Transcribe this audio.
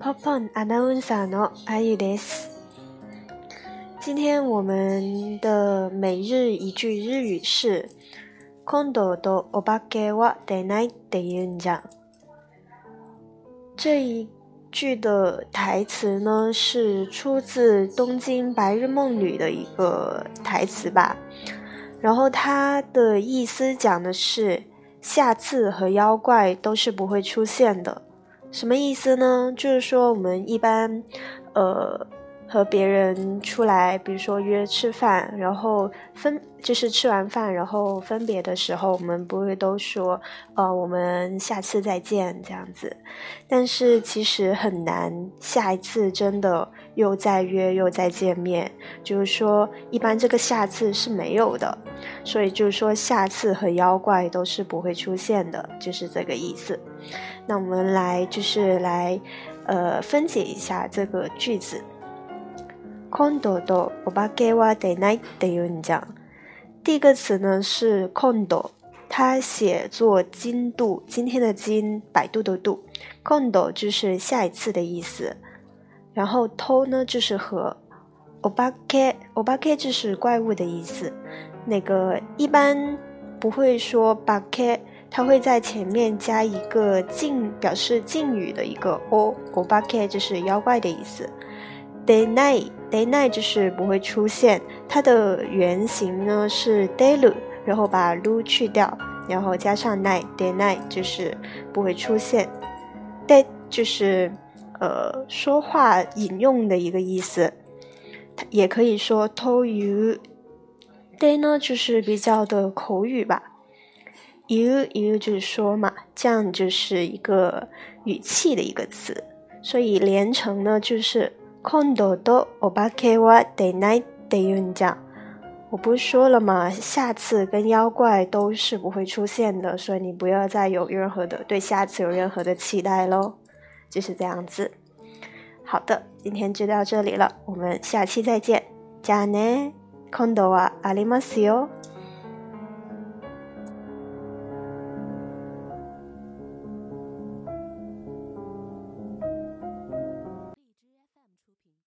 ポポンアナウンサーのあゆです。今天我们的每日一句日语是“今度とお化けは出ないって言うんじゃ”。这一句的台词呢，是出自《东京白日梦旅》的一个台词吧。然后它的意思讲的是，下次和妖怪都是不会出现的。 什么意思呢？就是说，我们一般，呃，和别人出来，比如说约吃饭，然后分，就是吃完饭然后分别的时候，我们不会都说，呃，我们下次再见这样子。但是其实很难，下一次真的又再约又再见面，就是说，一般这个下次是没有的。所以就是说，下次和妖怪都是不会出现的，就是这个意思。那我们来就是来，呃，分解一下这个句子。今度とお化けは出ないって言うんじゃ。第一个词呢是今度，它写作今度，今天的今，百度的度。今度就是下一次的意思。然后と呢就是和，お化け，お化け就是怪物的意思。那个一般不会说化け。它会在前面加一个敬表示敬语的一个 o o b a k e 就是妖怪的意思。 Day night day night 就是不会出现，它的原型呢是 daylu，然后把 lu 去掉，然后加上 night day night 就是不会出现。day 就是呃说话引用的一个意思，也可以说 to you。day 呢就是比较的口语吧。，you you 就是说嘛，这样就是一个语气的一个词，所以连成呢就是今度とお化けは出ないって言うんじゃ。我不是说了吗？下次跟妖怪都是不会出现的，所以你不要再有任何的对下次有任何的期待喽，就是这样子。好的，今天就到这里了，我们下期再见。じゃあね、今度はありますよ。